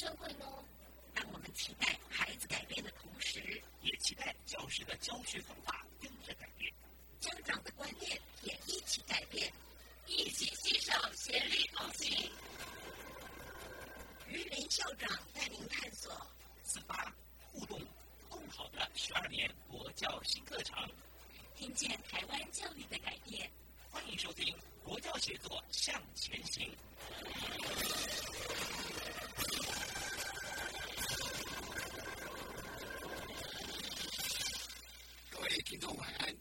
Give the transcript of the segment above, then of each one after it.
社会呢？当我们期待孩子改变的同时，也期待教师的教学方法跟着改变，家长的观念也一起改变，一起携手协力同行。于林校长带领探索，自发互动共好的十二年。国教新课程，听见台湾教育的改变。欢迎收听《国教协作向前行》。各位听众晚安，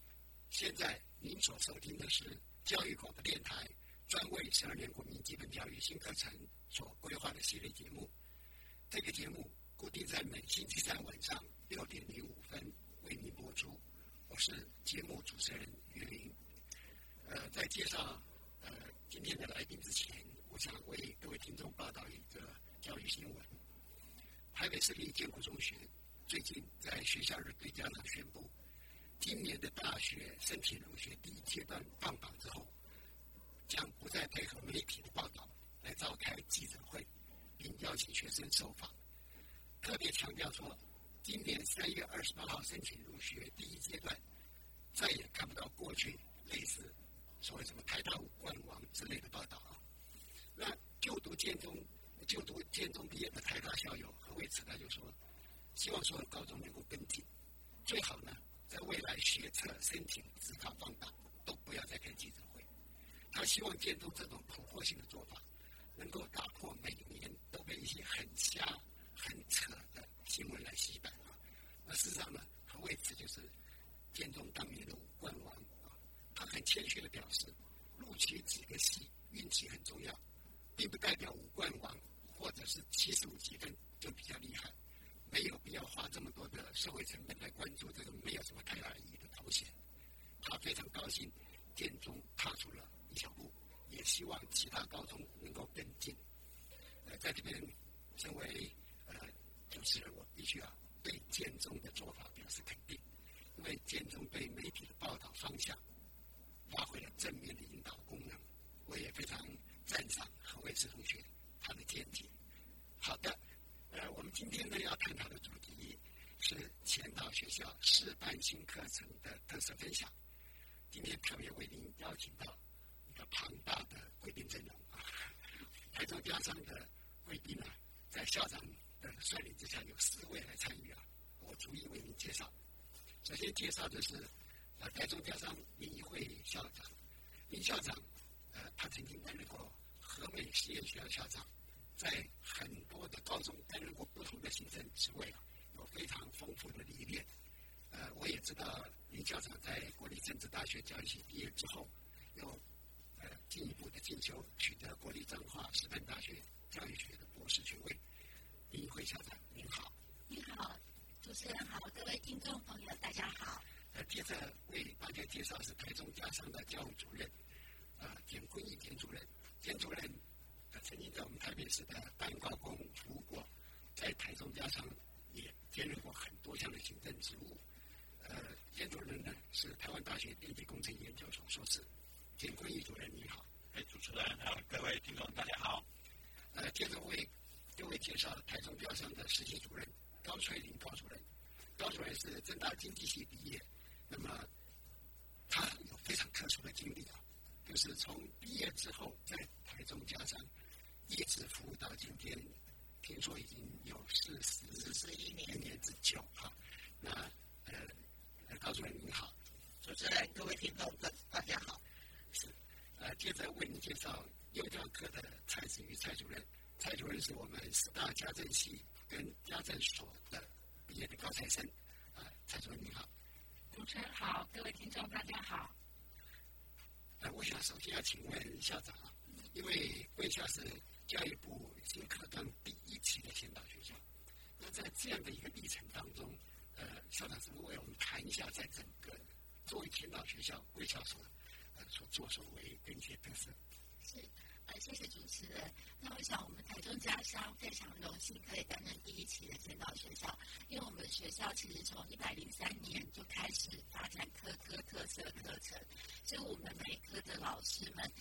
现在您所收听的是教育广播电台专为十二年国民基本教育新课程所规划的系列节目。这个节目固定在每星期三晚上六点零五分为您播出。我是节目主持人于林。呃，在介绍呃今天的来宾之前，我想为各位听众报道一个教育新闻。台北市立建国中学最近在学校日对家长宣布，今年的大学申请入学第一阶段放榜之后，将不再配合媒体的报道来召开记者会，并邀请学生受访。特别强调说，今年三月二十八号申请入学第一阶段，再也看不到过去类似所谓什么台大五冠王之类的报道啊。那就读建中、就读建中毕业的台大校友何伟慈他就说，希望所有高中能够跟进，最好呢，在未来学测申请自考放榜都不要再开记者会。他希望建中这种突破性的做法，能够打破每年都被一些很瞎、很扯的新闻来洗白啊。那事实上呢，他为此就是建中当年的五冠王啊。他很谦虚的表示，录取几个系运气很重要，并不代表五冠王或者是七十五积分就比较厉害。没有必要花这么多的社会成本来关注这个没有什么太大意义的头衔。他非常高兴建中踏出了一小步，也希望其他高中能够跟进。呃，在这边，身为呃主持人，我必须要对建中的做法表示肯定，因为建中对媒体的报道方向发挥了正面的引导功能。我也非常赞赏何伟慈同学他的见解。好的。呃，我们今天呢要探讨的主题是前导学校示范性课程的特色分享。今天特别为您邀请到一个庞大的贵宾阵容啊，台中家长的贵宾呢，在校长的率领之下有四位来参与啊，我逐一为您介绍。首先介绍的是呃台中家长联谊会校长林校长，呃，他曾经担任过和美实验学校校长。在很多的高中担任过不同的行政职位，有非常丰富的历练。呃，我也知道林校长在国立政治大学教育系毕业之后，有呃进一步的进修，取得国立彰化师范大学教育学的博士学位。林慧校长您好，你好，主持人好，各位听众朋友大家好。呃，接着为大家介绍是台中家商的教务主任，呃，田坤义田主任，田主任。曾经在我们台北市的蛋糕工服务过，在台中家商也兼任过很多项的行政职务。呃，兼主任呢是台湾大学电气工程研究所硕士。田坤义主任你好，哎，主持人还有各位听众大家好。呃，接着为各位介绍台中家商的实习主任高翠玲高主任。高主任是政大经济系毕业，那么他有非常特殊的经历啊，就是从毕业之后在台中家商。一直服务到今天，听说已经有四十四十一年年之久哈。那呃，高主任您好，主持人各位听众大大家好。是呃，接着为您介绍幼教科的蔡子瑜蔡主任。蔡主任是我们四大家政系跟家政所的毕业的高材生，啊，蔡主任你好。主持人好，各位听众大家好。呃，我想首先要请问校长啊，因为贵校是教育部新课纲第一期的先导学校，那在这样的一个历程当中，呃，校长是不是为我们谈一下，在整个作为先导学校贵校所呃所作所为跟一些特色？是。呃，谢谢主持人。那我想，我们台中家乡非常荣幸可以担任第一期的先导学校，因为我们学校其实从一百零三年就开始发展科科特色课程，所以我们每科的老师们，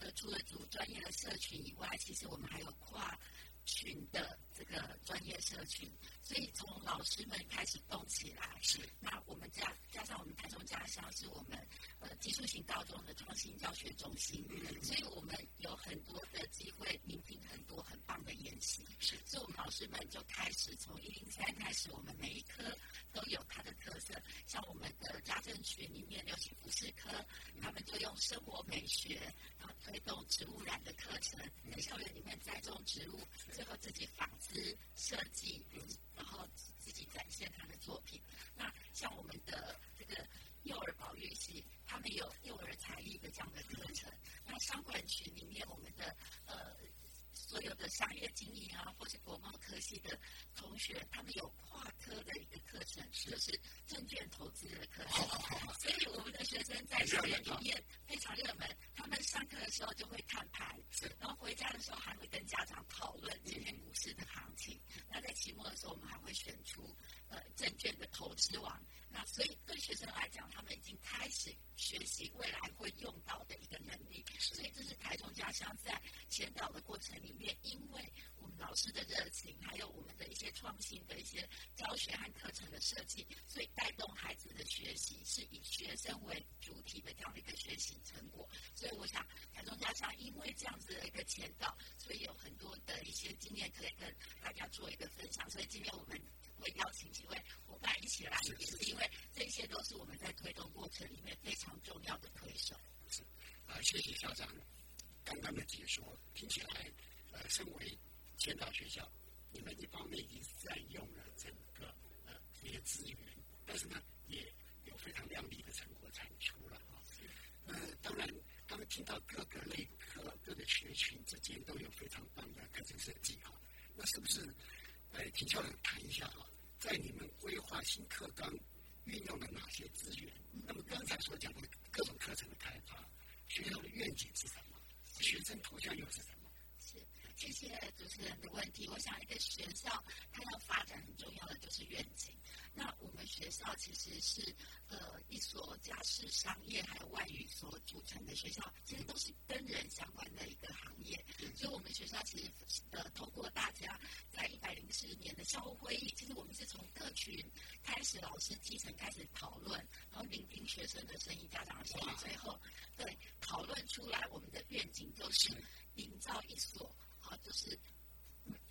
呃，除了组专业的社群以外，其实我们还有跨群的这个专业社群，所以从老师们开始动起来。是。那我们加加上我们台中家乡是我们。呃，技术型高中的创新教学中心，所以我们有很多的机会聆听很多很棒的演习。是，所以我们老师们就开始从一零三开始，我们每一科都有它的特色。像我们的家政群里面流行服饰科，他们就用生活美学，然后推动植物染的课程，在校园里面栽种植物，最后自己纺是设计，然后自己展现他的作品。那像我们的这个幼儿保育系。他们有幼儿才艺的这样的课程，那商管群里面，我们的呃所有的商业经营啊，或是国贸科系的同学，他们有跨科的一个课程，就是证券投资的课程。所以我们的学生在校园里面非常热门，他们上课的时候就会看盘，然后回家的时候还会跟家长讨论今天股市的行情。那在期末的时候，我们还会选出呃证券的投资王。那所以对学生来讲，他们已经开始学习未来会用到的一个能力。所以这是台中家乡在前导的过程里面，因为我们老师的热情，还有我们的一些创新的一些教学和课程的设计，所以带动孩子的学习是以学生为主体的这样的一个学习成果。所以我想台中家乡因为这样子的一个前导，所以有很多的一些经验可以跟大家做一个分享。所以今天我们。会邀请几位伙伴一起来，也是因为这些都是我们在推动过程里面非常重要的推手。是啊，谢谢校长刚刚的解说，听起来呃，身为先导学校，你们一方面已经占用了整个呃这些资源，但是呢，也有非常亮丽的成果产出了啊。呃，当然，刚刚听到各个类科、各个学群之间都有非常棒的课程设计啊，那是不是来请校长谈一下哈？在你们规划新课纲运用了哪些资源？那么刚才所讲的各种课程的开发，学校的愿景是什么？学生图像又是什么？谢谢主持人的问题。我想一个学校它要发展很重要的就是愿景。那我们学校其实是呃一所家事商业还有外语所组成的学校，其实都是跟人相关的一个行业。所以我们学校其实呃通过大家。在一百零四年的校务会议，其实我们是从各群开始，老师基层开始讨论，然后聆听学生的声音、家长的声音，最后对讨论出来，我们的愿景就是营造一所好，就是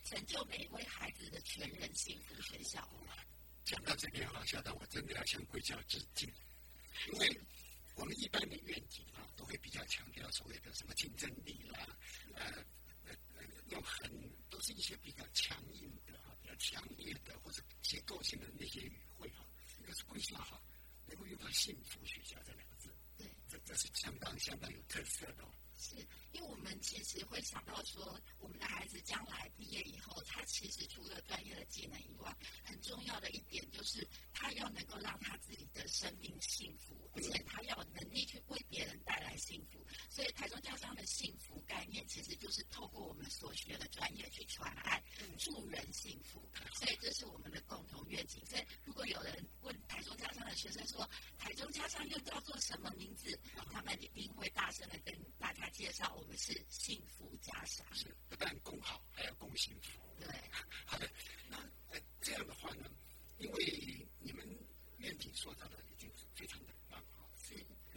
成就每一位孩子的全人幸福学校。讲到这边哈，校长，我真的要向贵校致敬，因为我们一般的愿景啊，都会比较强调所谓的什么竞争力啦，呃。有很都是一些比较强硬的哈，比较强烈的或者结构性的那些语汇哈。可是贵校哈，能够用到“幸福学校”这两个字，对，这这是相当相当有特色的。是因为我们其实会想到说，我们的孩子将来毕业以后，他其实除了专业的技能以外，很重要的一点就是他要能够让他自己的生命幸福，而且他要有能力去为别人带来幸福。所以台中教商的幸福概念，其实就是透过我们所学的专业去传爱，助人幸福。所以这是我们的共同愿景。所以如果有人问台中教商的学生说，台中教商又叫做什么名字？他们一定会大声的跟大家介绍，我们是幸福家乡。是不但共好，还要共幸福。对，好的。那呃这样的话呢，因为你们愿景说到的。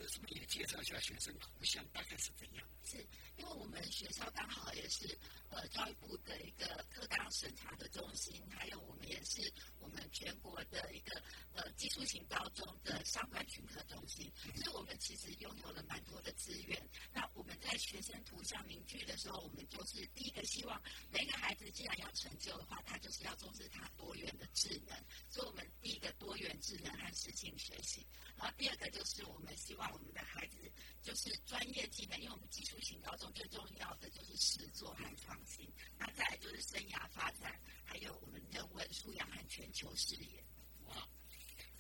是不是也介绍一下学生图像大概是怎样？是因为我们学校刚好也是呃教育部的一个特岗审查的中心，还有我们也是我们全国的一个呃技术型高中的相关群科中心，所以我们其实拥有了蛮多的资源。那我们在学生图像凝聚的时候，我们就是第一个希望每个孩子既然要成就的话，他就是要重视他多元的智能，所以我们第一个多元智能和实情学习。然后第二个就是我们希望我们的孩子就是专业技能，因为我们基础型高中最重要的就是实作和创新。那再来就是生涯发展，还有我们人文素养和全球视野。哇，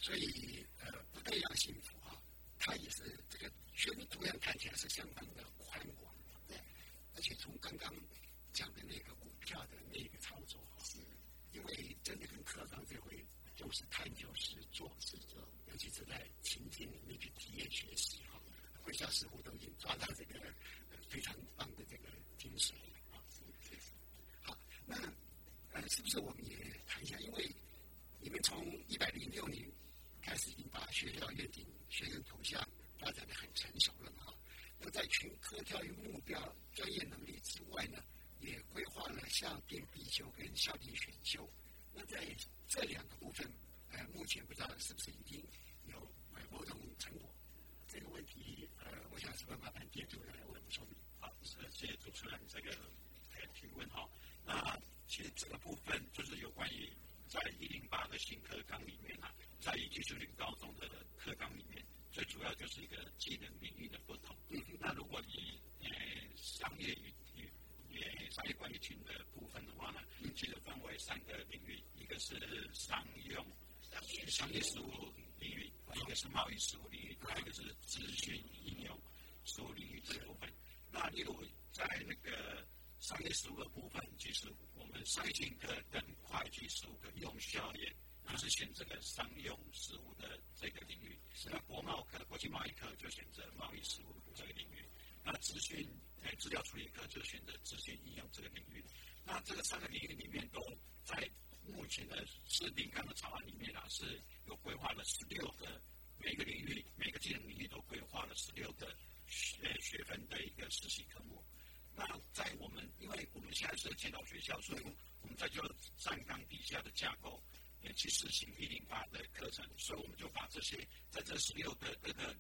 所以呃，不但要幸福啊，它也是这个学的图样看起来是相当的宽广。对，而且从刚刚讲的那个股票的那个操作，是，因为真的跟课堂这回就是探究是做实做，尤其是在情境里面去体验学习哈，回校似乎都已经抓到这个非常棒的这个精髓啊。好，那呃，是不是我们也谈一下？因为你们从一百零六年开始，已经把学校愿景、学生图像发展的很成熟了嘛？那在群科教育目标、专业能力之外呢，也规划了校定必修跟校定选修。那在这两个部分，呃，目前不知道是不是已经有呃某种成果？这个问题，呃，我想是不是麻烦店主来为我们说明？好，谢谢主持人这个提问哈。那其实这个部分就是有关于在一零八的新课纲里面啊，在技术型高中的课纲里面，最主要就是一个技能领域的不同。那如果你呃商业与商业管理群的部分的话呢，其实分为三个领域，一个是商用商业事务领域，一个是贸易事务领域，还有一个是资讯应用事务领域这部分。那例如在那个商业事务的部分，其实我们商业课跟会计事务课用效也就是选这个商用事务的这个领域。那国贸课、国际贸易课就选择贸易事务这个领域。那资讯资料处理课就选择资讯应用这个领域。那这个三个领域里面都在目前的是领纲的草案里面啊，是有规划了十六个每个领域每个技能领域都规划了十六个学学分的一个实习科目。那在我们，因为我们现在是建导学校，所以我们在就站岗底下的架构，也去实行一零八的课程，所以我们就把这些在这十六个各个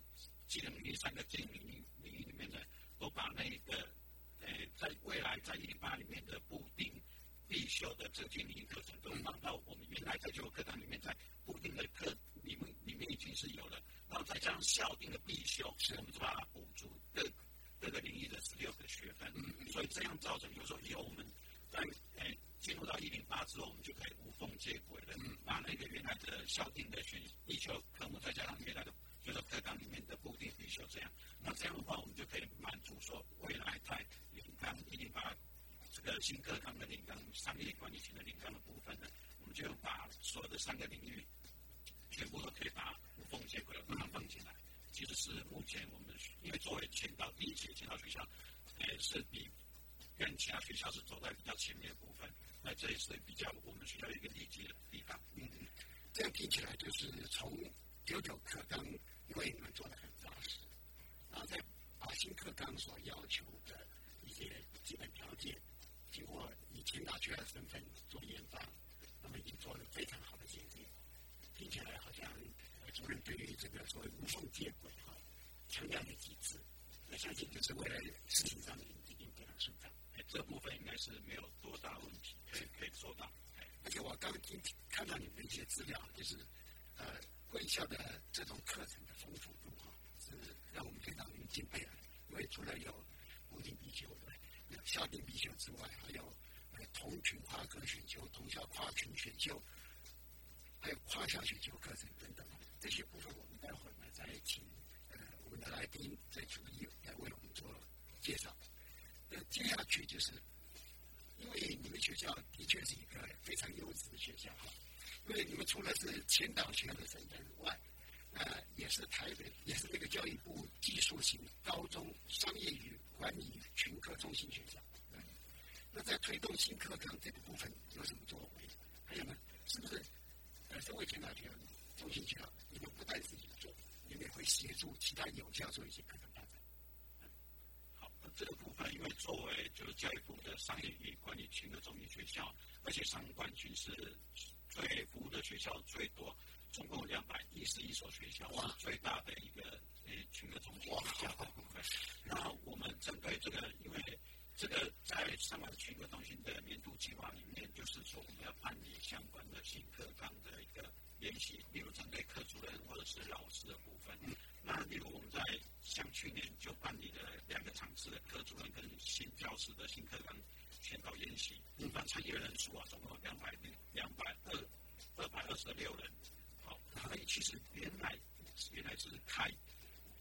技能领域、三个技能领域领域里面呢，都把那个呃，在未来在一零八里面的固定必修的这个技能领域课程，都放到我们原来在这个课堂里面，在固定的课里面里面已经是有了，然后再加上校定的必修，我们就把它补足各。各个领域的十六个学分，所以这样造成，有时候以后我们在诶进入到一零八之后，我们就可以无缝接轨了，把那个原来的校定的选必修科目，再加上原来的就是课纲里面的固定必修，这样，那这样的话，我们就可以满足说未来在领纲一零八这个新课纲的领纲商业管理型的领纲的部分呢，我们就把所有的三个领域全部都可以把无缝接轨的，把它放进来。其实是目前我们因为作为前导第一届前导学校，呃，是比跟其他学校是走在比较前面的部分，那这也是比较我们学校一个利基的地方。嗯，这样听起来就是从九九课纲，因为你们做的很扎实，然后在把新课纲所要求的一些基本条件，经过以前大学的身份做研发，那么已经做了非常好的结果，听起来好像。主任对于这个所谓无缝接轨哈，强调了几次，我相信就是未来事情上面一定非常顺畅。哎，这部分应该是没有多大问题，可以可以做到。哎，而且我刚今看到你们一些资料，就是呃，贵校的这种课程的丰富度哈，是让我们非常敬佩的。因为除了有固定必修的、有校定必修之外，还有呃同群跨科选修、同校跨群选修，还有跨校选修课程等等。这些部分我们待会儿呢再请呃我们的来宾再逐一来为我们做介绍。那接下去就是，因为你们学校的确是一个非常优质的学校哈，因为你们除了是前导学校的身份外，呃也是台北也是这个教育部技术型高中商业与管理群科中心学校。那在推动新课纲这个部分有什么作为？还有呢，是不是呃身为前导学？中心学校，你们不但自己做，你们也会协助其他有效做一些课程发展。好，这个部分，因为作为就是教育部的商业与管理群的中心学校，而且商管群是对服务的学校最多，总共两百一十一所学校，是最大的一个呃群的中心学校的部分。然后我们针对这个，因为这个在上海全科中心的年度计划里面，就是说我们要办理相关的新课纲的一个练习，例如针对科主任或者是老师的部分。那例如我们在像去年就办理了两个场次的科主任跟新教师的新课纲宣导演习，那参与人数啊，总共两百两百二二百二十六人。好，所以其实原来原来是开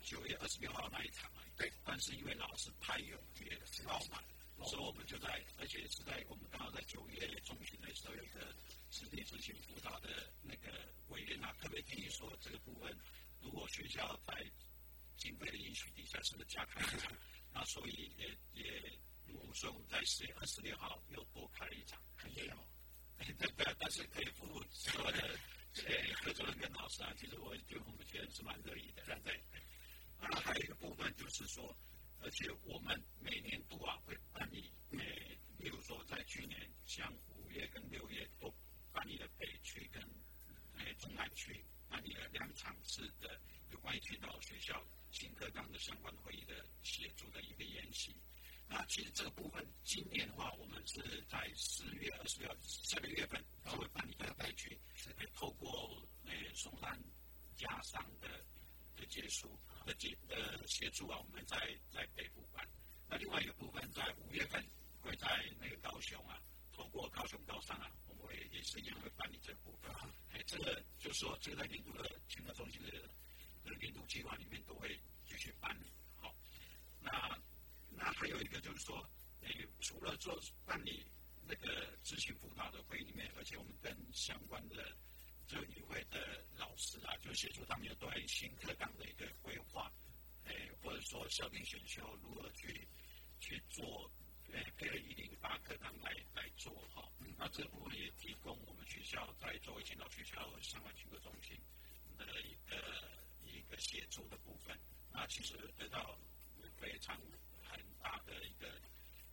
九月二十六号那一场啊。对，但是因为老师太踊跃了，爆满，所以我们就在，而且是在我们刚好在九月中旬的时候，有一个实地执行辅导的那个委员啊，特别建议说，这个部分如果学校在经费允许底下，是不是加开一场？那所以也也，所以我们在十月二十六号又多开了一场，很累哦。对对，但是可以服务所有的呃科主任跟老师啊，其实我对我们觉得是蛮乐意的，对对？那还有一个部分就是说，而且我们每年度啊会办理，呃，例如说在去年像五月跟六月都办理了北区跟呃中南区办理了两场次的有关于青岛学校新课纲的相关会议的协助的一个演习。那其实这个部分今年的话，我们是在四月二十六下个月份他会办理在北区，透过呃松山加商的的结束。的协的协助啊，我们在在北部办。那另外一个部分在五月份会在那个高雄啊，透过高雄高商啊，我们会也是一样会办理这个部分。哎，这个就是说，这个在年度的青课中心的的年度计划里面都会继续办理。好，那那还有一个就是说，那个，除了做办理那个咨询辅导的会里面，而且我们跟相关的。这一位的老师啊，就协助他们有对新课纲的一个规划，诶，或者说校定选修如何去去做，诶，配合一零八课纲来来做哈。那这部分也提供我们学校在作为青岛学校相关学科中心的一个一个协助的部分。那其实得到非常很大的一个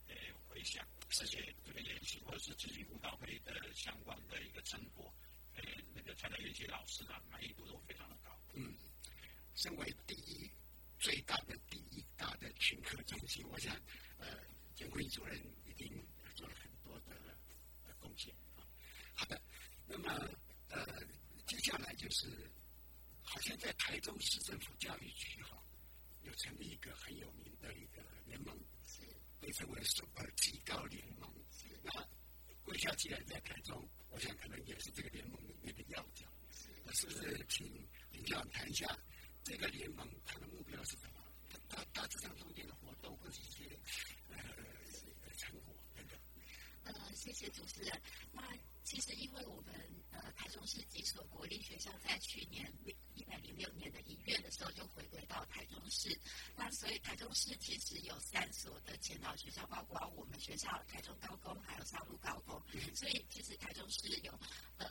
呃回响，这些这个研习或者是执行辅导会的相关的一个成果。呃，那个参加研习老师呢，满意度都非常的高。嗯，身为第一最大的第一大的群课中心，我想，呃，监会主任一定做了很多的贡献啊。好的，那么呃，接下来就是，好像在台中市政府教育局哈，有成立一个很有名的一个联盟，被称为 Super 极高联盟。是那贵校既然在台中。我想可能也是这个联盟里面的要角，那是不是请林校长谈一下这个联盟它的目标是什么？它它这场中间的活动或者一些呃成果等等。呃，谢谢主持人。那其实因为我们呃台中市几所国立学校在去年一百零六年的一月的时候就回归到台中市，那所以台中市其实有三所的前导学校，包括我们学校台中高工，还有上路高工，所以其实台中市有呃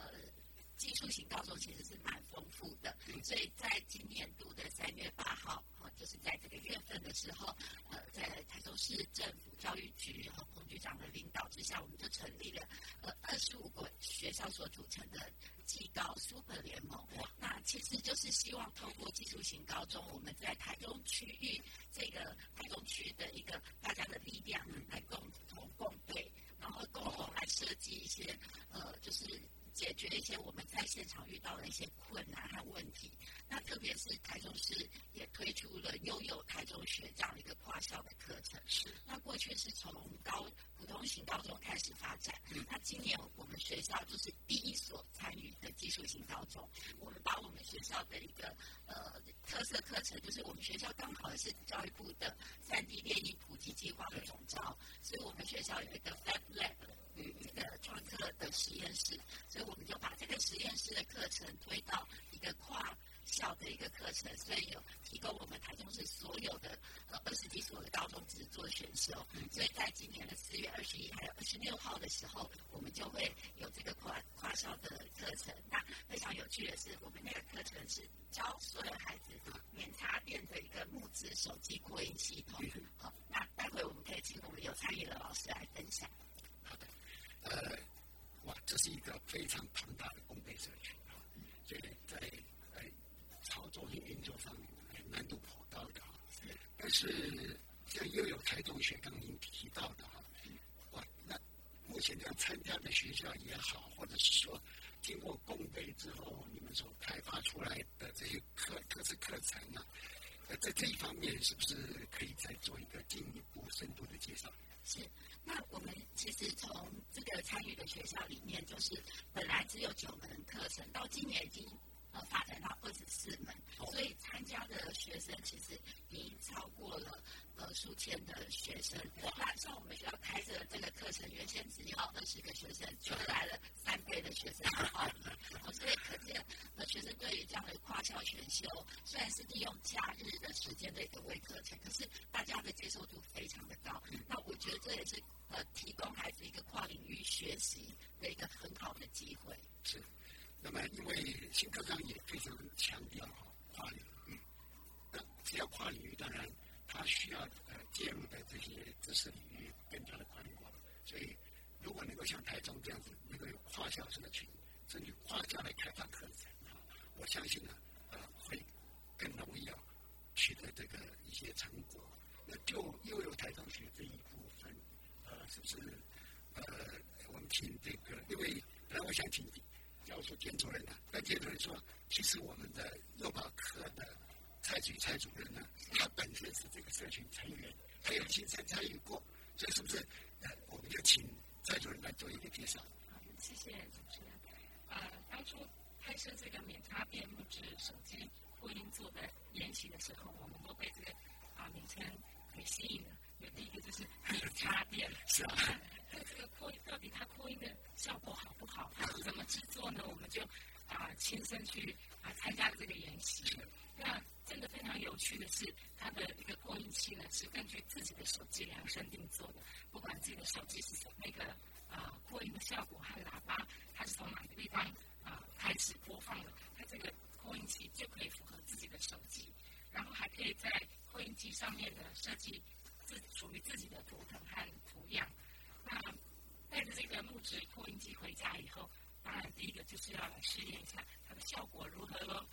技术型高中其实是蛮丰富的，所以在今年度的三月八号，哈，就是在这个月份的时候，呃，在台中市政府教育局和彭局长的领导之下，我们就成立了呃二十五个学校所组成的。技高 Super 联盟，那其实就是希望透过技术型高中，我们在台中区域这个台中区的一个大家的力量，来共同共对，然后共同来设计一些呃，就是解决一些我们在现场遇到的一些困难和问题。台中市也推出了悠悠台中学这样的一个跨校的课程。是，那过去是从高普通型高中开始发展，那今年我们学校就是第一所参与。的技术型高中，我们把我们学校的一个呃特色课程，就是我们学校刚好是教育部的三 D 电影普及计划的总招，所以我们学校有一个 Fab Lab 与一个创客的实验室，所以我们就把这个实验室的课程推到一个跨。校的一个课程，所以有提供我们台中市所有的呃二十几所的高中只做选修，所以在今年的四月二十一还有二十六号的时候，我们就会有这个跨跨校的课程。那非常有趣的是，我们那个课程是教所有孩子免插电的一个木质手机扩音系统。好，那待会我们可以请我们有参与的老师来分享。好的，呃，哇，这是一个非常庞大的工备社群啊，所以在。作性运作上难度颇高的，但是像又有台中学刚您提到的，哈，哇，那目前在参加的学校也好，或者是说经过共备之后，你们所开发出来的这些课、各式课程啊，在这一方面是不是可以再做一个进一步深度的介绍？是。那我们其实从这个参与的学校里面，就是本来只有九门课程，到今年已经呃发展到二十四门，所以参加的学生其实已经超过了呃数千的学生。那像我们学校开设的这个课程，原先只要二十个学生，就来了三倍的学生，所以可见呃学生对于这样的跨校选修，虽然是利用假日的时间的一个微课程，可是大家的接受度非常的高。那我觉得这也是。呃，提供孩子一个跨领域学习的一个很好的机会。是，那么因为新课纲也非常强调跨领域，那只要跨领域，当然他需要呃介入的这些知识领域更加的宽广。所以，如果能够像台中这样子，能够有跨校社群，甚至跨校来开放课程啊，我相信呢，呃，会更容易啊取得这个一些成果。那就又有台中学这一部分。呃是不是？呃，我们请这个，因为本来我想请教授兼主人的，但兼主人说，其实我们的幼保科的蔡举蔡主任呢，他本身是这个社群成员，他有亲身参与过，所以是不是？呃，我们就请蔡主任来做一个介绍。谢谢主持人。呃，当初拍摄这个免插电木质手机扩音做的演习的时候，我们都被这个啊名称给吸引了。第一个就是免插电，是啊。那这个扩音到底它扩音的效果好不好？怎么制作呢？我们就啊亲身去啊参加这个研习。那真的非常有趣的是，它的一个扩音器呢是根据自己的手机量身定做的。不管自己的手机是什那个啊扩音的效果和喇叭，它是从哪个地方啊开始播放的，它这个扩音器就可以符合自己的手机，然后还可以在扩音机上面的设计。属于自己的图腾和图样。那带着这个木质扩音机回家以后，当然第一个就是要来试验一下它的效果如何喽。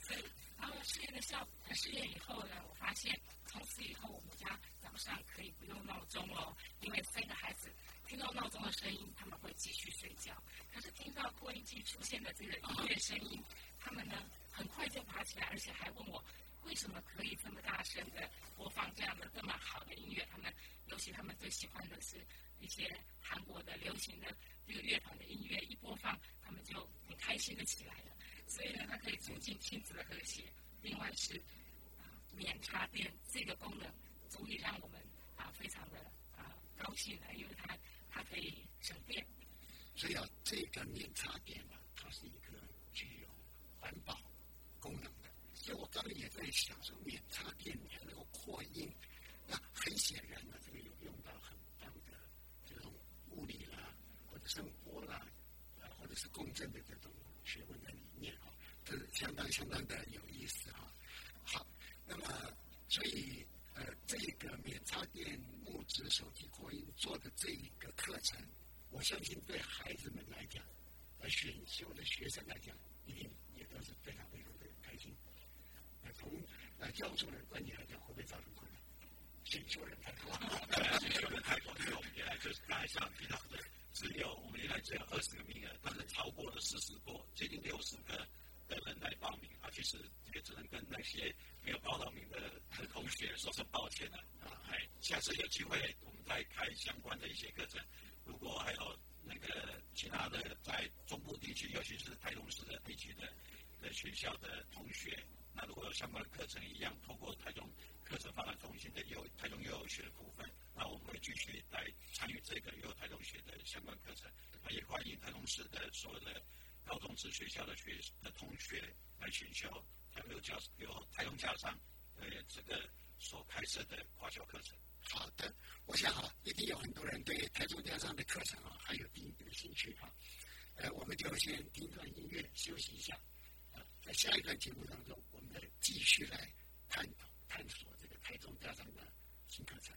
所以，然后试验的效果试验以后呢，我发现从此以后我们家早上可以不用闹钟喽，因为三个孩子听到闹钟的声音，他们会继续睡觉。可是听到扩音机出现的这个音乐声音，他们呢很快就爬起来，而且还问我。为什么可以这么大声的播放这样的这么好的音乐？他们尤其他们最喜欢的是一些韩国的流行的这个乐团的音乐，一播放他们就很开心的起来了。所以呢，它可以促进亲子的和谐。另外是啊，免插电这个功能足以让我们啊非常的啊高兴的，因为它它可以省电。所以啊，这个免插电呢，它是一个具有环保功能。我刚刚也在想说，免插电还能够扩音，那很显然呢，这个有用到很棒的这种物理啦，或者声波啦，啊，或者是共振的这种学问在里面啊，这是相当相当的有意思啊。好，那么所以呃，这个免插电木质手机扩音做的这一个课程，我相信对孩子们来讲，呃，选修的学生来讲，一定也都是非常非常。从呃教授的观点来讲，会不会造成困难？选修人太多，选修人太多，因为我们原来就是刚才像提到的，只有我们原来只有二十个名额，但是超过了四十多，接近六十个的人来报名啊。其实也只能跟那些没有报到名的同学说声抱歉了啊。哎，下次有机会我们再开相关的一些课程。如果还有那个其他的在中部地区，尤其是台中市的地区的的学校的同学。那如果有相关的课程一样，通过台中课程发展中心的幼台中幼儿学的部分，那我们会继续来参与这个幼儿台中学的相关课程。那也欢迎台中市的所有的高中职学校的学的同学来选修台中教有台中家长呃这个所开设的跨校课程。好的，我想哈，一定有很多人对台中家长的课程啊还有第一的兴趣哈。呃，我们就先听段音乐休息一下。啊在下一段节目当中，继续来探讨、探索这个台中家长的新课程。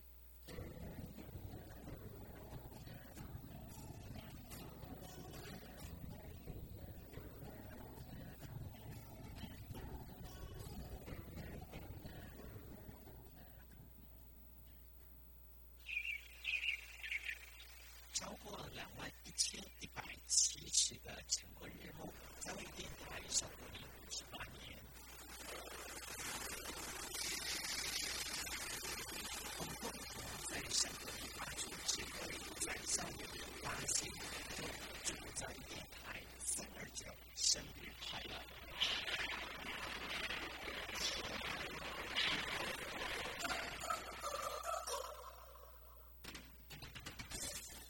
超过了。千一百七十个成婚日目，教育电台守护你五十八年。我们共同在山谷里发出智慧，在校园里发现祝福教育电台三二九生日快乐！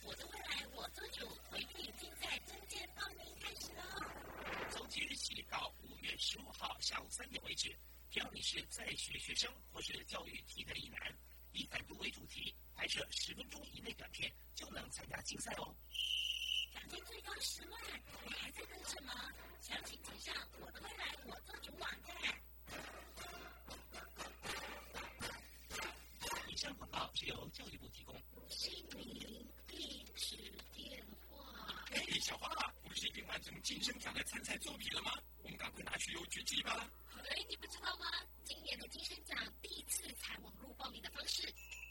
我的未来我做主，回复已经在证件报名开始了。从即日起到五月十五号下午三点为止，只要你是在学学生或是教育题的一男，以反毒为主题，拍摄十分钟以内短片，就能参加竞赛哦。奖金最高十万，你还在等什么？详情请上我的未来我做主网站。以上广告是由教育部提供。姓名、地址、电话。哎，小花，不是已经完成金声奖的参赛作品了吗？我们赶快拿去邮局寄吧。哎，你不知道吗？今年的金声奖第一次采网络报名的方式，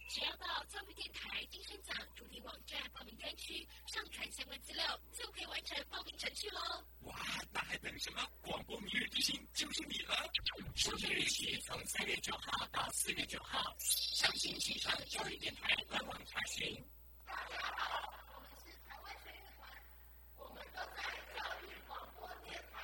只要到教育电台金声奖主题网站报名专区上传相关资料，就可以完成报名程序喽。哇，那还等什么？广播明日之星就是你了。收听日期从三月九号到四月九号，详情请上教育电台官网查询。大家好，我们是台湾学乐团，我们都在教育广播电台。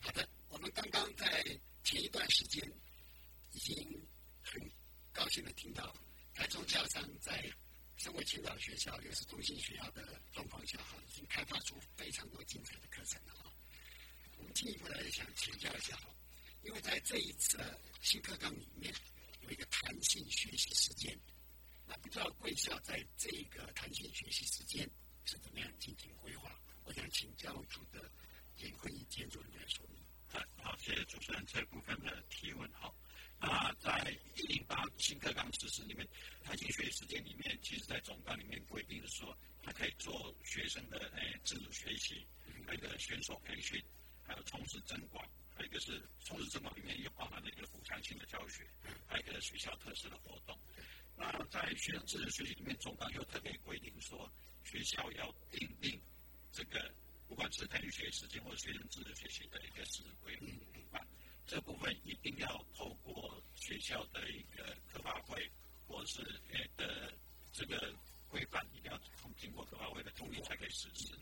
好的，我们刚刚在前一段时间已经很高兴的听到台中教商在身为青岛学校又是中心学校的状况下，哈，已经开发出非常多精彩的课程了哈。我们进一步来想请教一下哈，因为在这一次的新课纲里面有一个弹性学习时间，那不知道贵校在这个弹性学习时间是怎么样进行规划？我想请教务处的严坤义监主任来说明。好，谢谢主持人这部分的提问哈。好，那在一零八新课纲实施里面，弹性学习时间里面，其实在总纲里面规定是说，它可以做学生的诶自主学习，还有一个选手培训，还有从事增广，还有一个是从事增广里面又包含了一个补强性的教学，还有一个学校特色的活动。那在学生自主学习里面，总纲又特别规定说，学校要订定这个不管是弹性学习时间或者学生自主学习的一个实施规范，这部分一定要透过学校的一个科发会或是呃的这个规范，一定要通经过科发会的同意才可以实施。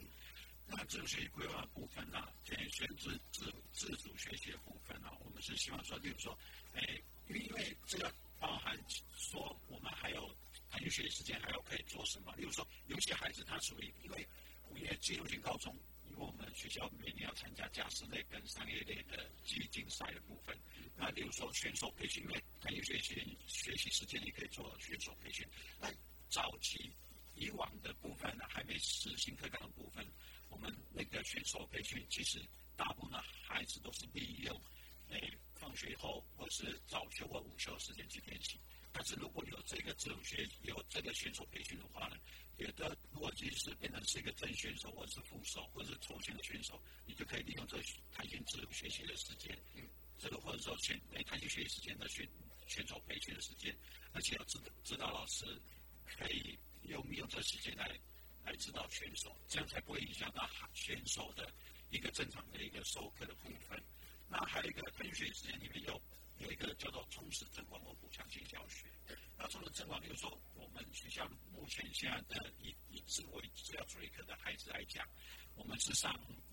那自主学习规划部分呢、啊，学生自自自主学习的部分呢、我们是希望说，例如说，诶，因为因为这个包含说我们还有弹性学习时间还有可以做什么，例如说有些孩子他属于因为五年进入进高中，我们学校每年要参加家事类跟商业类的基于竞赛的部分。那例如说选手培训，因为弹性学习学习时间也可以做选手培训。那早期以往的部分呢，还没实行课纲的部分，我们那个选手培训其实大部分的孩子都是利用诶放学以后或是早休或午休时间去练习。但是如果有这个自主学有这个选手培训的话呢，有的如果即使变成是一个正选手或者是副手或者是抽选的选手，你就可以利用这弹性自主学习的时间，这个或者说选诶弹性学习时间的选选手培训的时间，而且要指指导老师可以用利用这时间来来指导选手，这样才不会影响到选手的一个正常的一个授课的部分。那还有一个弹性学习时间里面有。有一个叫做充实增广或补强性教学。那充实正观，比如说我们学校目前现在的以以自为主要主力课的孩子来讲，我们是上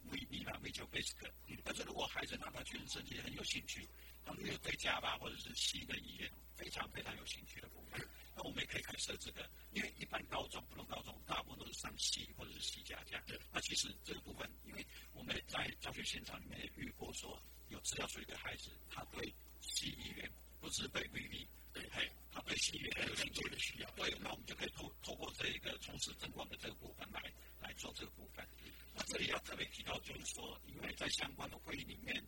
VB 嘛 v 九 basic 课。但是如果孩子哪怕全身也很有兴趣，他们有对加吧或者是新的语言非常非常有兴趣的部分，那我们也可以开设这个。因为一般高中、普通高中大部分都是上 C 或者是 C 加加。那其实这个部分，因为我们在教学现场里面也遇过说，有资料处理的孩子，他对 C 语言不是被 VB，对，嘿，他对戏也有兴趣的需要，对，那我们就可以透透过这一个从事灯光的这个部分来来做这个部分。那这里要特别提到，就是说，因为在相关的会议里面，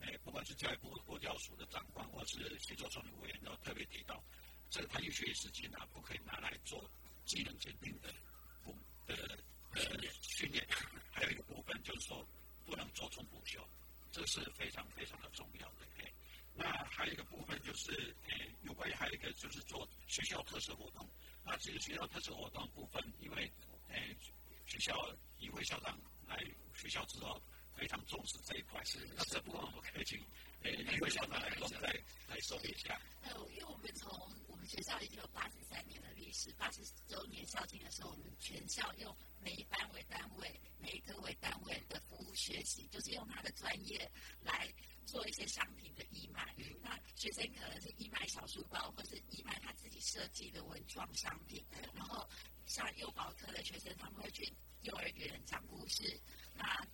哎，不管是教育部国教署的长官，或是协作创新委员，都特别提到，这个参与学习时间啊，不可以拿来做技能鉴定的部的呃训练，还有一个部分就是说，不能做重补修，这是非常非常的重要的。哎，那还有一个部分就是，哎，有关于还有一个就是做学校特色活动，那这个学校特色活动部分，因为哎学校一位校长。来学校之后非常重视这一块，是那这部分我可以请诶一位校长来跟我再来说一下。呃，因为我们从我学校已经有八十三年的历史，八十周年校庆的时候，我们全校用每一班为单位，每一个为单位的服务学习，就是用他的专业来做一些商品的义卖。那学生可能是义卖小书包，或是义卖他自己设计的文创商品。然后像幼保科的学生，他们会去。幼儿园讲故事，那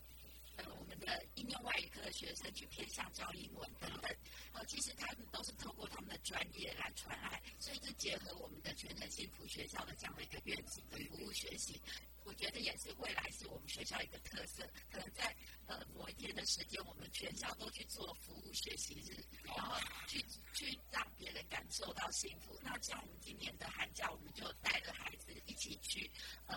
我们的应用外语科的学生去偏向教英文等等，呃，其实他们都是透过他们的专业来传爱，所以是结合我们的全能幸福学校的这样的一个愿景的服务学习，我觉得也是未来是我们学校一个特色。可能在呃某一天的时间，我们全校都去做服务学习日，然后去去让别人感受到幸福。那像我们今年的寒假，我们就带着孩子一起去呃。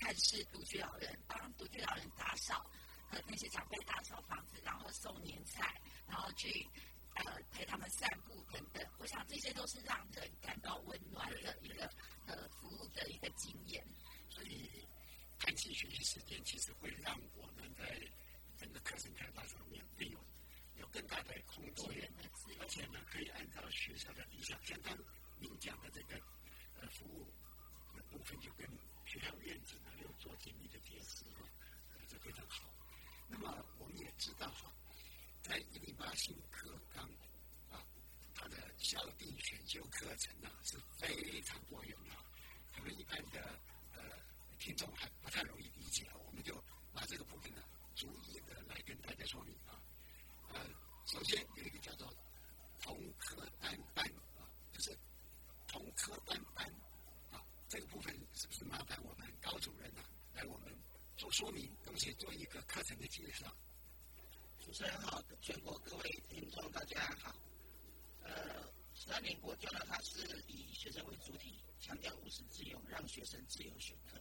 探视独居老人帮独居老人打扫，和那些长辈打扫房子，然后送年菜，然后去呃陪他们散步等等。我想这些都是让人感到温暖的一个呃服务的一个经验。所以，弹性学习时间其实会让我们在整个课程开发上面更有有更大的空间，而且呢，可以按照学校的理想，像刚您讲的这个呃服务的部分，就跟学校愿景。做紧密的结合，这非常好。那么我们也知道哈，在一零八新课纲啊，它的校定选修课程呢是非常多元的，可能一般的呃听众还不太容易理解，我们就把这个部分呢逐一的来跟大家说明啊。呃，首先有一个叫做同科单班啊，就是同科单班啊，这个部分是不是麻烦我们高主任呢？来，我们做说明，并且做一个课程的介绍。主持人好，全国各位听众大家好。呃，十二年国教呢，它是以学生为主体，强调务实自由，让学生自由选课。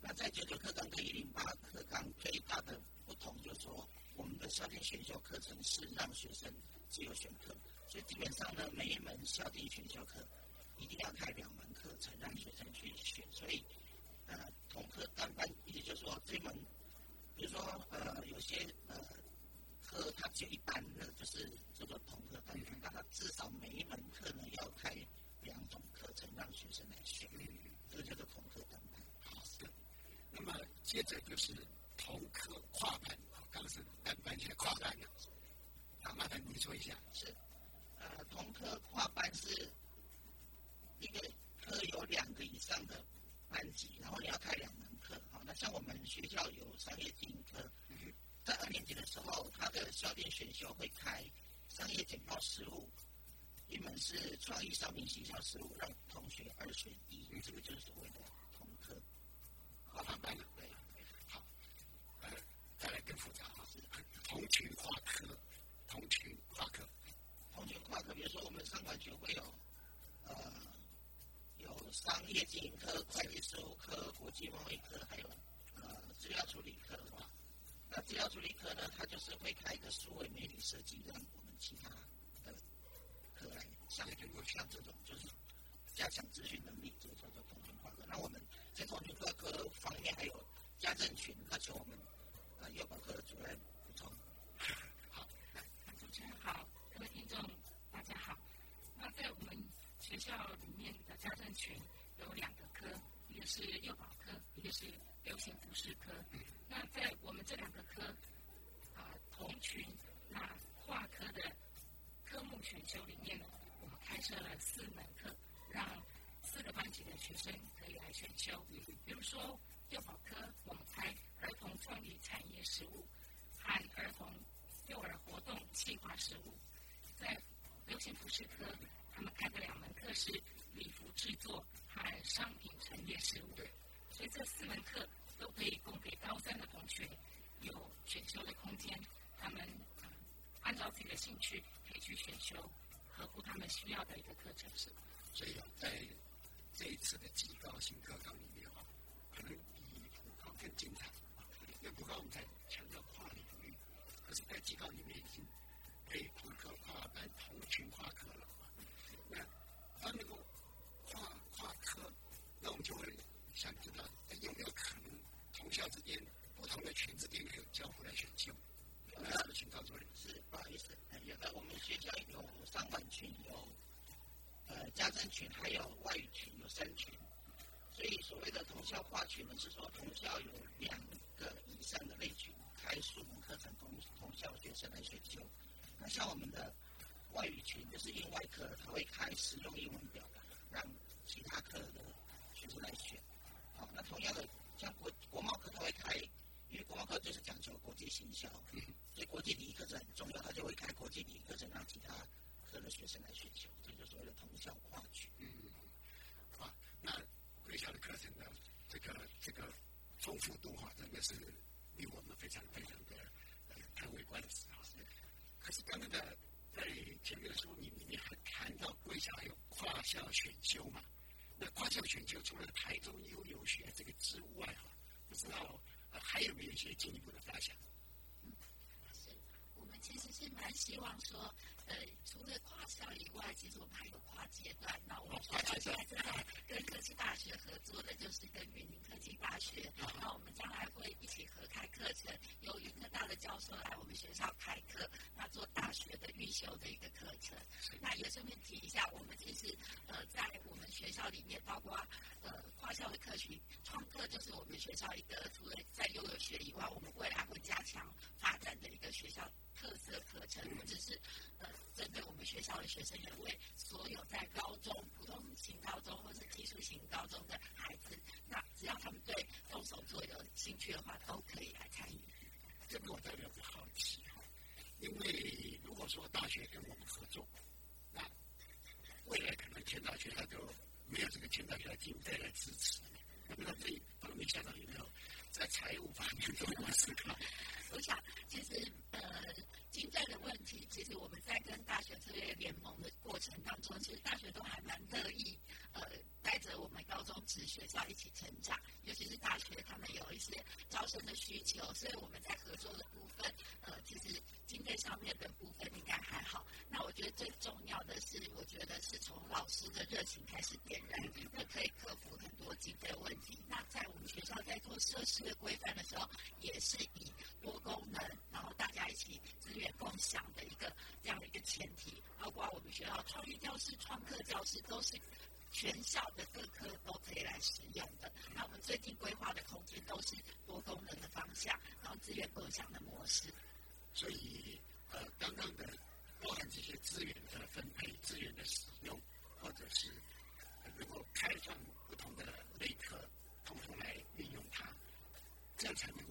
那在九九课纲跟一零八课纲最大的不同，就是说我们的校定选修课程是让学生自由选课，所以基本上呢，每一门校定选修课一定要开两门课程让学生去选，所以。呃，同课单班，也就是说，这门，比如说，呃，有些呃课它只有一班的，就是这个同课单班，那它至少每一门课呢要开两种课程让学生来选，这个叫做同课单班。好的，那么接着就是同课跨班，刚是单班，现在跨班了。好，麻烦你说一下。是，呃，同课跨班是一个课有两个以上的。班级，然后你要开两门课，好，那像我们学校有商业经营科，在二年级的时候，他的校店选修会开商业简报实务，一门是创意商品营销实务，让同学二选一，这个就是所谓的同课跨班。对，好，呃，再来更复杂，是同群跨科，同群跨科，同群跨科，比如说我们商管学会有，呃。商业经营科、会计事务科、国际贸易科，还有呃资料处理科，的话？那资料处理科呢，它就是会开一个数位媒体设计，让我们其他的科来像像这种，就是加强咨询能力，这个叫做通讯化科。那我们在通讯化科方面还有家政群，那请我们呃幼保科的主任补充。好，主持人好，各位听众大家好。那在我们学校里面的家政群有两个科，一个是幼保科，一个是流行服饰科。那在我们这两个科啊同群那跨科的科目选修里面呢，我们开设了四门课，让四个班级的学生可以来选修。比如说幼保科，我们开儿童创意产业实务和儿童幼儿活动计划实务；在流行服饰科。他们开的两门课是礼服制作和商品陈列事务。所以这四门课都可以供给高三的同学有选修的空间，他们按照自己的兴趣可以去选修合乎他们需要的一个课程。是，所以在这一次的极高新课纲里面啊，可能比普高更精彩啊。因为普高我们在强调跨领域，可是在极高里面已经可以同课跨班、同群跨课了。那当能够，那我们就会。想知道有没有可能同校之间不同的群之间可以交互来选修？那请告诉我，是不好意思，有的我们学校有商管群，有呃家政群，还有外语群，有三群。所以所谓的同校跨群呢，是说同校有两个以上的类群开数门课程同同校学生来选修。那像我们的外语群，就是英外科，他会开实用英文表，达其他科的学生来选。好，那同样的，像国国贸课他会开，因为国贸课就是讲求国际行销，所以国际礼仪课程很重要，他就会开国际礼仪课程，让其他科的学生来选修，这就所谓的同校跨区。嗯，好，那贵校的课程的这个这个丰富度哈，真的是令我们非常非常的呃叹为观止啊。可是刚刚的在前面的说明里面还谈到贵校还有跨校选修嘛？那跨校选修除了台中优游学这个之外，哈，不知道还有没有一些进一步的发想？嗯，是我们其实是蛮希望说，呃，除了跨校以外，其实我们还有跨阶段。那我们学校现在正在跟科技大学合作的，就是跟云林科技大学。那我们将来会一起合开课程，由云科大的教授来我们学校开课，那做大学的预修的一个课程。那也顺便提一下，我们其实呃在我们。学校里面包括呃跨校的课群，创客就是我们学校一个除了在幼儿学以外，我们未来会加强发展的一个学校特色课程，或者是呃针对我们学校的学生，也为所有在高中普通型高中或者技术型高中的孩子，那只要他们对动手做有兴趣的话，都可以来参与。这个我代表不好奇哈，因为如果说大学跟我们合作，那未来可能全大学他就没有这个钱大学的经费来支持，那么这一方面校长有没有在财务方面做什么思考？我想，其实呃，经费的问题，其实我们在跟大学策略联盟的过程当中，其实大学都还蛮乐意呃带着我们高中职学校一起成长，尤其是大学他们有一些招生的需求，所以我们在合作的部分，呃，其实经费上面的部分应该还好。那我觉得最重要的是，我觉得是从老师的热情开始点燃，那可以克服很多经费问题。那在我们学校在做设施的规范的时候，也是以多能，然后大家一起资源共享的一个这样的一个前提。包括我们学校创意教室、创客教室都是全校的各科都可以来使用的。那我们最近规划的空间都是多功能的方向，然后资源共享的模式。所以，呃，刚刚的。包含这些资源的分配、资源的使用，或者是能够开放不同的类科，通通来运用它，这样才能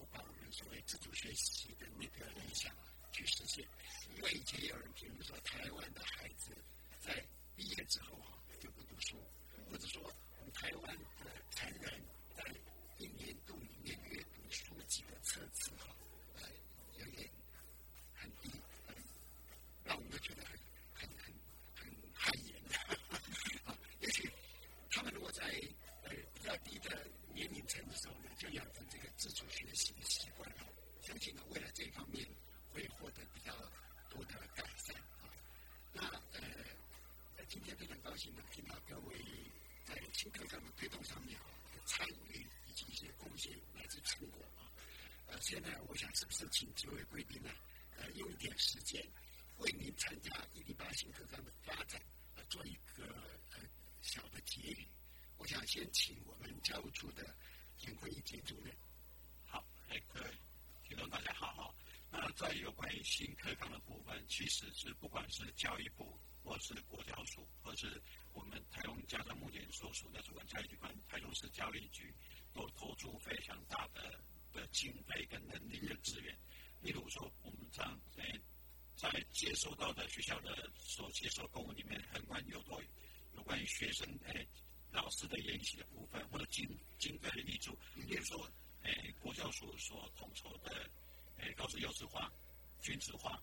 所谓自主学习的那个理想去实现。因为以前有人评论说，台湾的孩子在毕业之后啊就不读书，或者说我们台湾的成人在一年度里面阅读书籍的册子哈。让我们都觉得很、很、很、很汗颜的啊！也许他们如果在呃比较低的年龄层的时候呢，就养成这个自主学习的习惯了，相信呢，未来这一方面会获得比较多的改善啊。那呃，今听到各位在新课纲的推动上面啊参与以及一些贡献来自成果啊。呃，现在我想是不是请几位贵宾呢，呃，用一点时间。为您参加一零八新课纲的发展，呃，做一个呃小的结语。我想先请我们教务处的田慧田主任。好，哎，各位听众大家好哈。那在有关于新课纲的部分，其实是不管是教育部，或是国教署，或是我们台中家长目前所属的主管教育机关台中市教育局，都投出非常大的的经费跟能力的资源。例如说，我们将在在接收到的学校的所接受公文里面很关有多有关于学生诶老师的研习的部分，或者经经费的挹注，比如说诶国教署所统筹的诶高职优质化、军事化，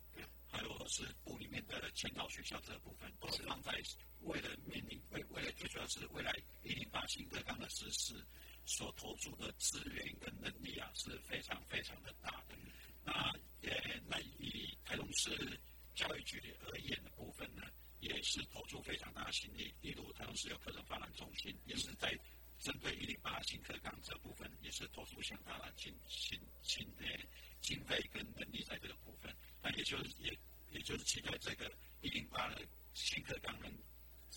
还有是部里面的前导学校这部分，都是放在为了面临为为了最主要是未来一零八新课纲的实施所投注的资源跟能力啊是非常非常的大的。那也那以台中市教育局而言的部分呢，也是投注非常大的心力。例如台中市有课程发展中心，也是在针对一零八新课纲这部分，也是投入相当的经经经呃经费跟能力在这个部分。那也就也也就是期待这个一零八的新课纲能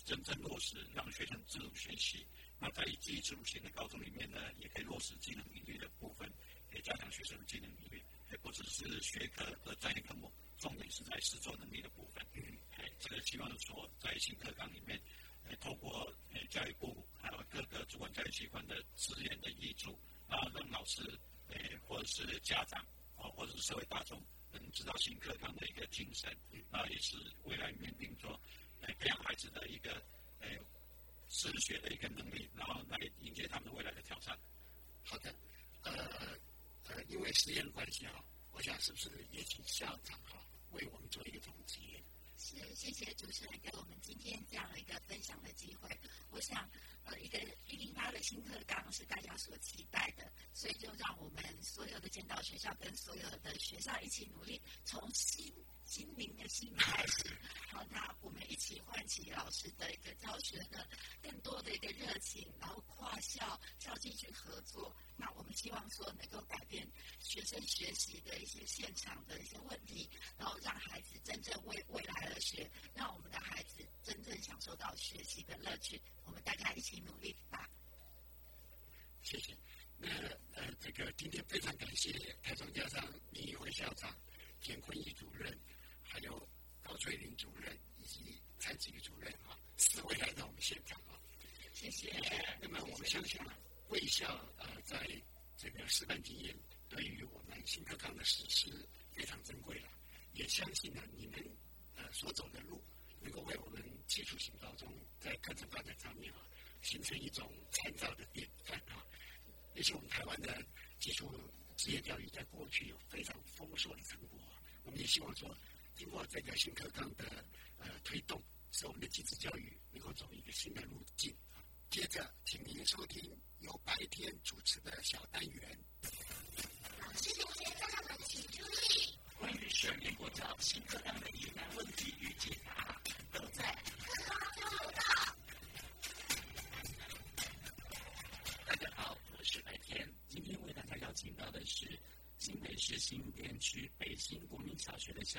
真正落实，让学生自主学习。那在记忆自主型的高中里面呢，也可以落实技能领域的部分，也加强学生的技能领域。也不只是学科和专业科目，重点是在实作能力的部分。嗯，哎，这个希望说在新课纲里面，哎，透过呃教育部还有各个主管教育机关的资源的挹注，然后让老师哎或者是家长啊或者是社会大众能知道新课纲的一个精神，啊，也是未来面临着哎培养孩子的一个哎实学的一个能力，然后来迎接他们未来的挑战。好的，呃。呃，因为时间关系啊，我想是不是也请校长啊为我们做一个总结？是，谢谢主持人给我们今天这样的一个分享的机会。我想，呃，一个一零八的新课纲是大家所期待的，所以就让我们所有的监导学校跟所有的学校一起努力，从新。心灵的心开始，好，那我们一起唤起老师的一个教学的更多的一个热情，然后跨校校际去合作。那我们希望说能够改变学生学习的一些现场的一些问题，然后让孩子真正为未来而学，让我们的孩子真正享受到学习的乐趣。我们大家一起努力吧。谢谢。那呃，这个今天非常感谢台中家长李义辉校长、田坤义主任。还有高翠玲主任以及蔡子瑜主任啊，四位来到我们现场啊，谢谢。那么我们相信啊，卫校呃在这个示范经验对于我们新课纲的实施非常珍贵了，也相信呢你们呃所走的路能够为我们基础型高中在课程发展上面啊形成一种参照的典范啊。也是我们台湾的基础职业教育在过去有非常丰硕的成果，我们也希望说。经过这个新课纲的呃推动，使我们的基础教育能够走一个新的路径。接着，请您收听由白天主持的小单元。老师同学家长们请注意，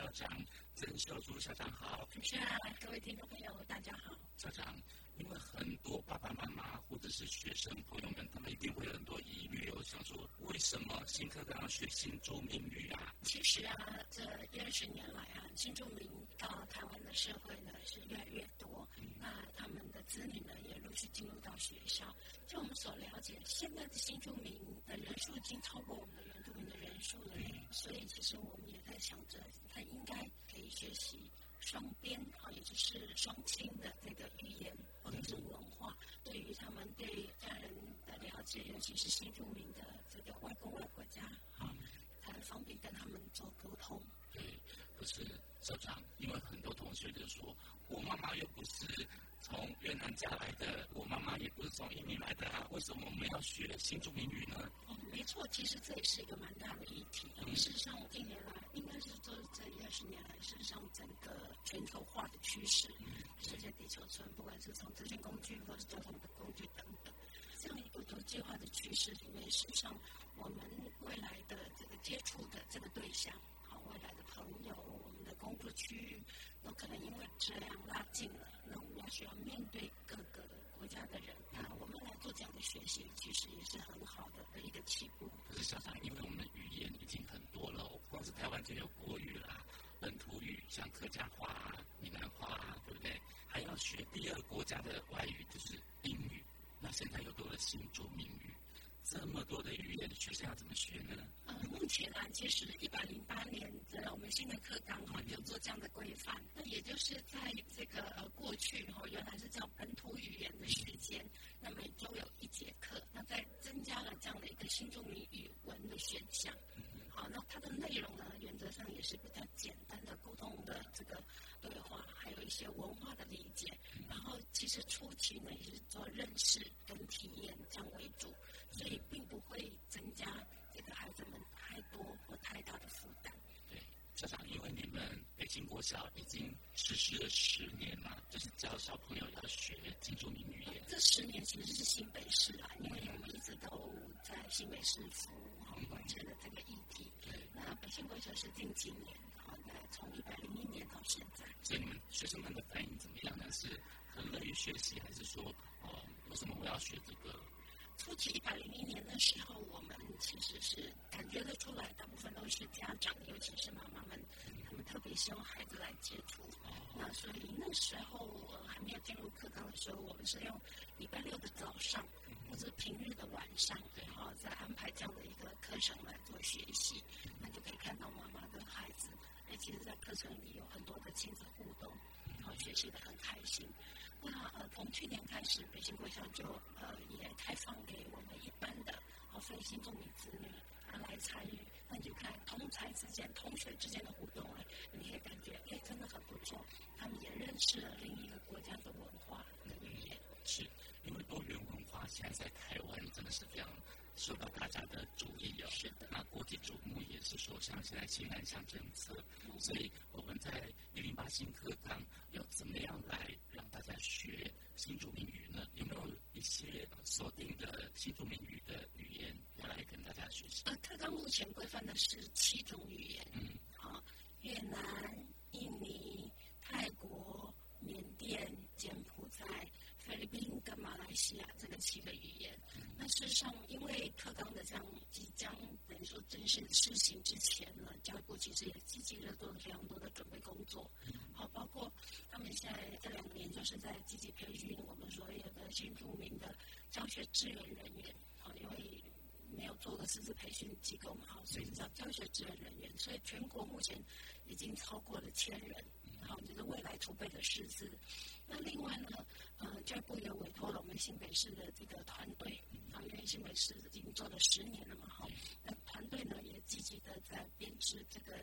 校长曾秀珠校长好，主持人各位听众朋友大家好。校长，因为很多爸爸妈妈或者是学生朋友们，他们一定会有很多疑虑，我想说，为什么新课纲要学新中民语啊？其实啊，这一二十年来啊，新住民到台湾的社会呢是越来越多，那他们的子女呢也陆续进入到学校。就我们所了解，现在的新住民的人数已经超过我们的原住民的，所以其实我们也在想着，他应该可以学习双边啊，也就是双亲的这个语言或者是文化，对于他们对家人的了解，尤其是新住民的这个外公外婆家啊，才方便跟他们做沟通。对，可是校长，因为很多同学就说，我妈妈又不是。从越南家来的，我妈妈也不是从印尼来的啊，为什么我们要学新住民语呢？哦，没错，其实这也是一个蛮大的议题。事实上，近年来应该是这这一二十年来，事实上整个全球化的趋势，世界地球村，不管是从资讯工具或者交通的工具等等，这样一个国际化的趋势里面，事实上我们未来的这个接触的这个对象，好，未来的朋友，我们的工作区域，有可能因为质量拉近了。那我们需要面对各个国家的人，那我们来做这样的学习，其实也是很好的一个起步。可是想想，因为我们的语言已经很多了，不光是台湾就有国语啦、本土语，像客家话、闽南话，对不对？还要学第二国家的外语，就是英语。那现在又多了新住民语。这么多的语言的学校要怎么学呢？呃，目前啊，其实一百零八年的我们新的课纲，我们就做这样的规范。那也就是在这个过去，然后原来是叫本土语言的时间，那每周有一节课。那在增加了这样的一个新中语语文的选项。好，那它的内容呢？则上也是比较简单的沟通的这个对话，还有一些文化的理解，然后其实初期呢也是做认识跟体验这样为主，所以并不会增加这个孩子们太多或太大的负担。对，校长，因为你们北京国小已经实施了十年了，就是教小朋友要学新住民语言。这十年其实是新北市啊，因为我们一直都在新北市服务哈，完成了这个议题。那北京国小是近几年。从一百零一年到现在，所以你们学生们的反应怎么样呢？是很乐于学习，还是说，哦，为什么我要学这个？初期一百零一年的时候，我们其实是感觉得出来，大部分都是家长，尤其是妈妈们，他们特别希望孩子来接触。那所以那时候我还没有进入课堂的时候，我们是用礼拜六的早上或者平日的晚上，然后再安排这样的一个课程来做学习。那就可以看到妈妈跟孩子。其实，在课程里有很多的亲子互动，学习的很开心。那呃，从去年开始，北京国小就呃也开放给我们一般的和非新住民子女啊来参与。那你就看同才之间、同学之间的互动哎，你也感觉哎真的很不错。他们也认识了另一个国家的文化跟语言。是，因为多元文化现在在台湾真的是非常。受到大家的注意哦，是的。那国际瞩目也是说，像现在新南向政策，所以我们在一零八新课纲要怎么样来让大家学新著名语呢？有没有一些锁定的新著名语的语言要来跟大家学习？呃，课纲目前规范的是七种语言，嗯，好，越南、印尼、泰国、缅甸、柬埔寨、菲律宾跟马来西亚这个七个语言。事实上，因为特纲的这样即将等于说正式施行之前呢，教育部其实也积极的做了非常多的准备工作。好，包括他们现在这两年就是在积极培训我们所有的新著名的教学支援人员。好，因为没有做过师资培训机构嘛，好，所以叫教学支援人员。所以全国目前已经超过了千人。好，就是未来储备的师资。那另外呢，呃，教育部也委托了我们新北市的这个团队。因为新北市已经做了十年了嘛，哈，那团队呢也积极的在编制这个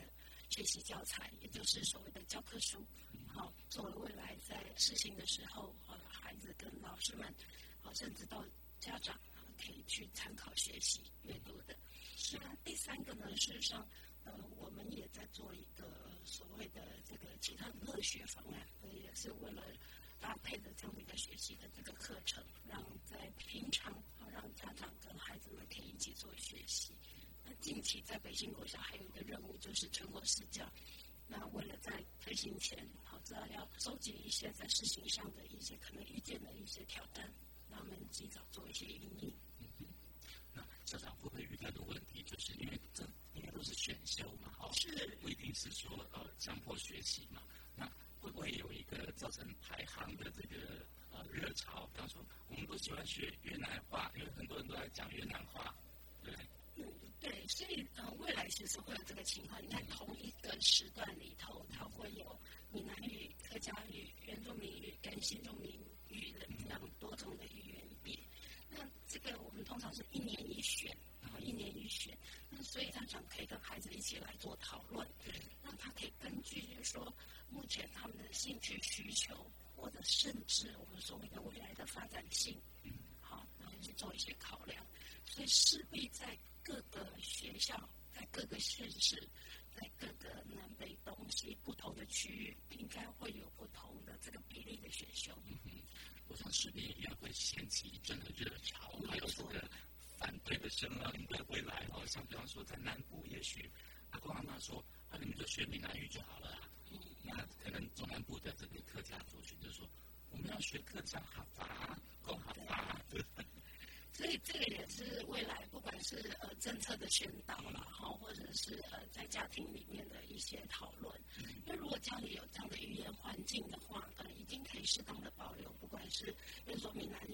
学习教材，也就是所谓的教科书，好，作为未来在实行的时候，呃，孩子跟老师们，好，甚至到家长可以去参考学习阅读的。那第三个呢，事实上，呃，我们也在做一个所谓的这个其他乐学方案，也是为了。搭配的这样的一个学习的这个课程，让在平常啊，让家长跟孩子们可以一起做学习。那近期在北京国小还有一个任务，就是全国试教。那为了在推行前，好知道要收集一些在事情上的一些可能遇见的一些挑战，让我们及早做一些应对。那校长会不会遇到的问题，就是因为这应该都是选修嘛，哦，是不一定是说呃强迫学习嘛？那会不会有一个造成排行的这个呃热潮？比方说，我们都喜欢学越南话，因为很多人都在讲越南话，对。所以呃，未来其实会有这个情况。你看，同一个时段里头，它会有闽南语、客家语、原住民语跟新住民语的这样多种的语言别。那这个我们通常是一年一选，然后一年一选。那所以家长可以跟孩子一起来做讨论。那他可以根据就是说。目前他们的兴趣需求，或者甚至我们所谓的未来的发展性，好，然后去做一些考量，所以势必在各个学校、在各个县市、在各个南北东西不同的区域，应该会有不同的这个比例的选修。我想势必也会掀起一阵的热潮，还有这个反对的声浪应该会来哦。像比方说在南部，也许阿公阿妈说，啊，你们就学闽南语就好了。那可能中南部的这个客家族群就说，我们要学客家话，讲客话。所以这个也是未来不管是呃政策的宣导了哈，或者是呃在家庭里面的一些讨论。那如果家里有这样的语言环境的话，呃，已经可以适当的保留，不管是比如说闽南语。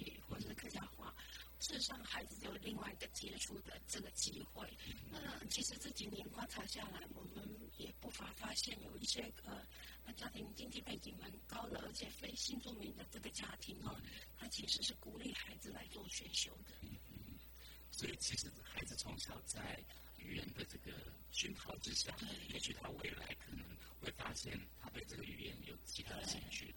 事实上，孩子有另外一个接触的这个机会。那其实这几年观察下来，我们也不乏发现有一些呃家庭经济背景蛮高的，而且非新住民的这个家庭哦，他其实是鼓励孩子来做选修的。所以，其实孩子从小在语言的这个熏陶之下，也许他未来可能会发现他对这个语言有其他的兴趣。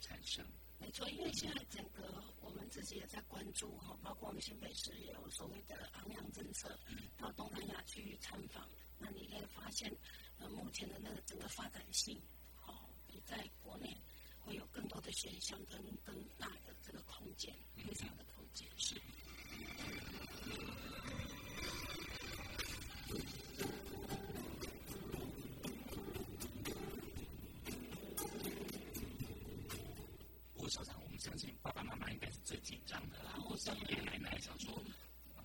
错，因为现在整个我们自己也在关注哈，包括我们新北市也有所谓的昂扬政策，到东南亚去参访，那你可以发现，呃，目前的那个整个发展性，哦，比在国内会有更多的选项跟更大的这个空间，非常的空间。是。紧张的，然后像爷爷奶奶想说，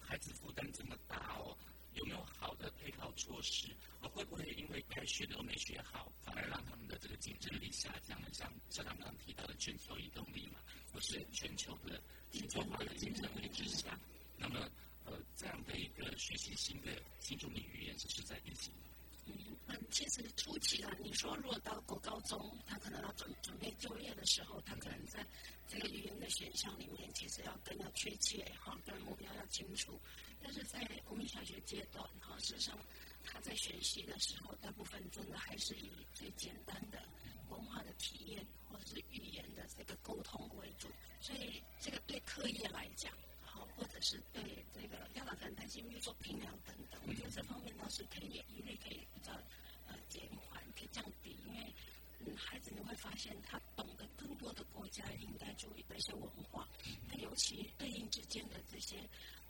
孩子负担这么大哦，有没有好的配套措施？会不会因为该学的都没学好，反而让他们的这个竞争力下降了？像校长刚刚提到的全球移动力嘛，或是全球的全球化的竞争力之下，那么呃这样的一个学习新的新著名语言是势在必行。嗯，其实初期啊，你说如果到国高中，他可能要准准备就业的时候，他可能在这个语言的选项里面，其实要更要确切哈，跟目标要清楚。但是在国民小学阶段哈，事实上他在学习的时候，大部分真的还是以最简单的文化的体验或者是语言的这个沟通为主。所以这个对课业来讲，好，或者是对这个家长可能担心，比如说评量等等，我觉得这方面倒是可以一类可以。呃，减缓可以降低，因为嗯，孩子你会发现他懂得更多的国家应该注意的一些文化，那尤其对应之间的这些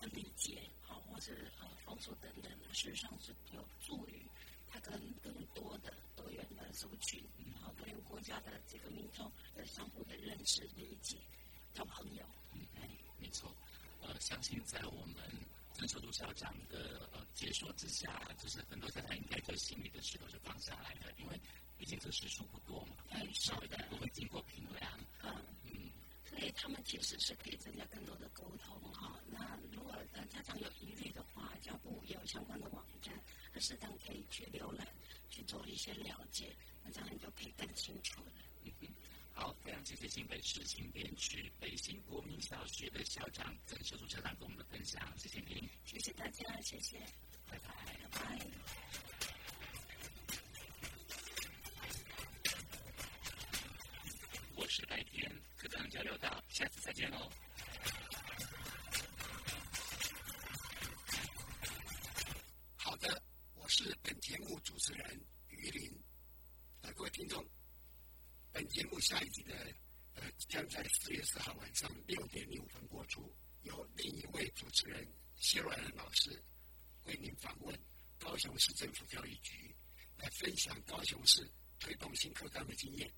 呃理解，好，或是等等的，事实上是有助于他跟更多的多元的族群，好，多元国家的这个民众的相互的认识、理解、交朋友。嗯，没错，呃，相信在我们。曾守柱校长的呃解说之下，就是很多家长应该就心里的石头就放下来了，因为毕竟这时数不多嘛，稍微的不会经过评量，嗯嗯，所以他们其实是可以增加更多的沟通哈。那如果家长有疑虑的话，教部有相关的网站，适当可以去浏览，去做一些了解，那这样你就可以更清楚了。嗯哼。好，非常谢谢新北市新店区北新国民小学的校长曾秀珠校长跟我们的分享，谢谢您，谢谢大家，谢谢，拜拜，拜拜。我是白天课堂交流到，下次再见喽。好的，我是本节目主持人于林，各位听众。本节目下一集的呃将在四月四号晚上六点零五分播出，由另一位主持人谢若兰老师为您访问高雄市政府教育局，来分享高雄市推动新课纲的经验。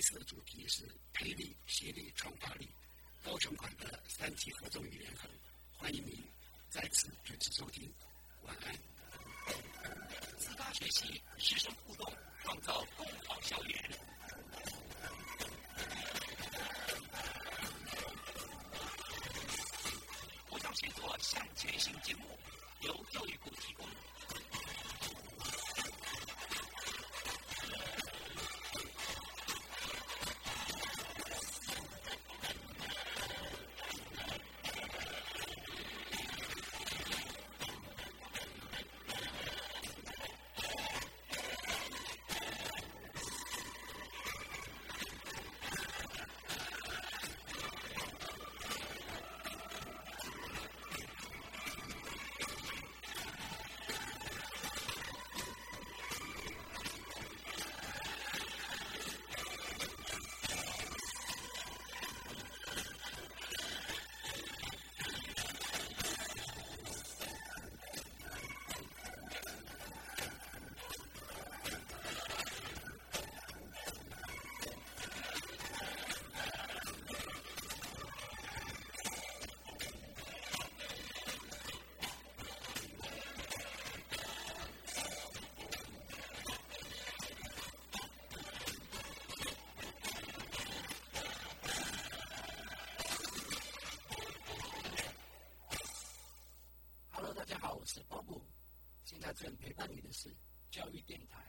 次的主题是培力、协力、创发力，高成款的三级合作与联合。欢迎您再次准时收听，晚安。自发学习，师生互动，创造共好校园。写作向前行节目由教育部提供。是包布，现在正陪伴你的是教育电台。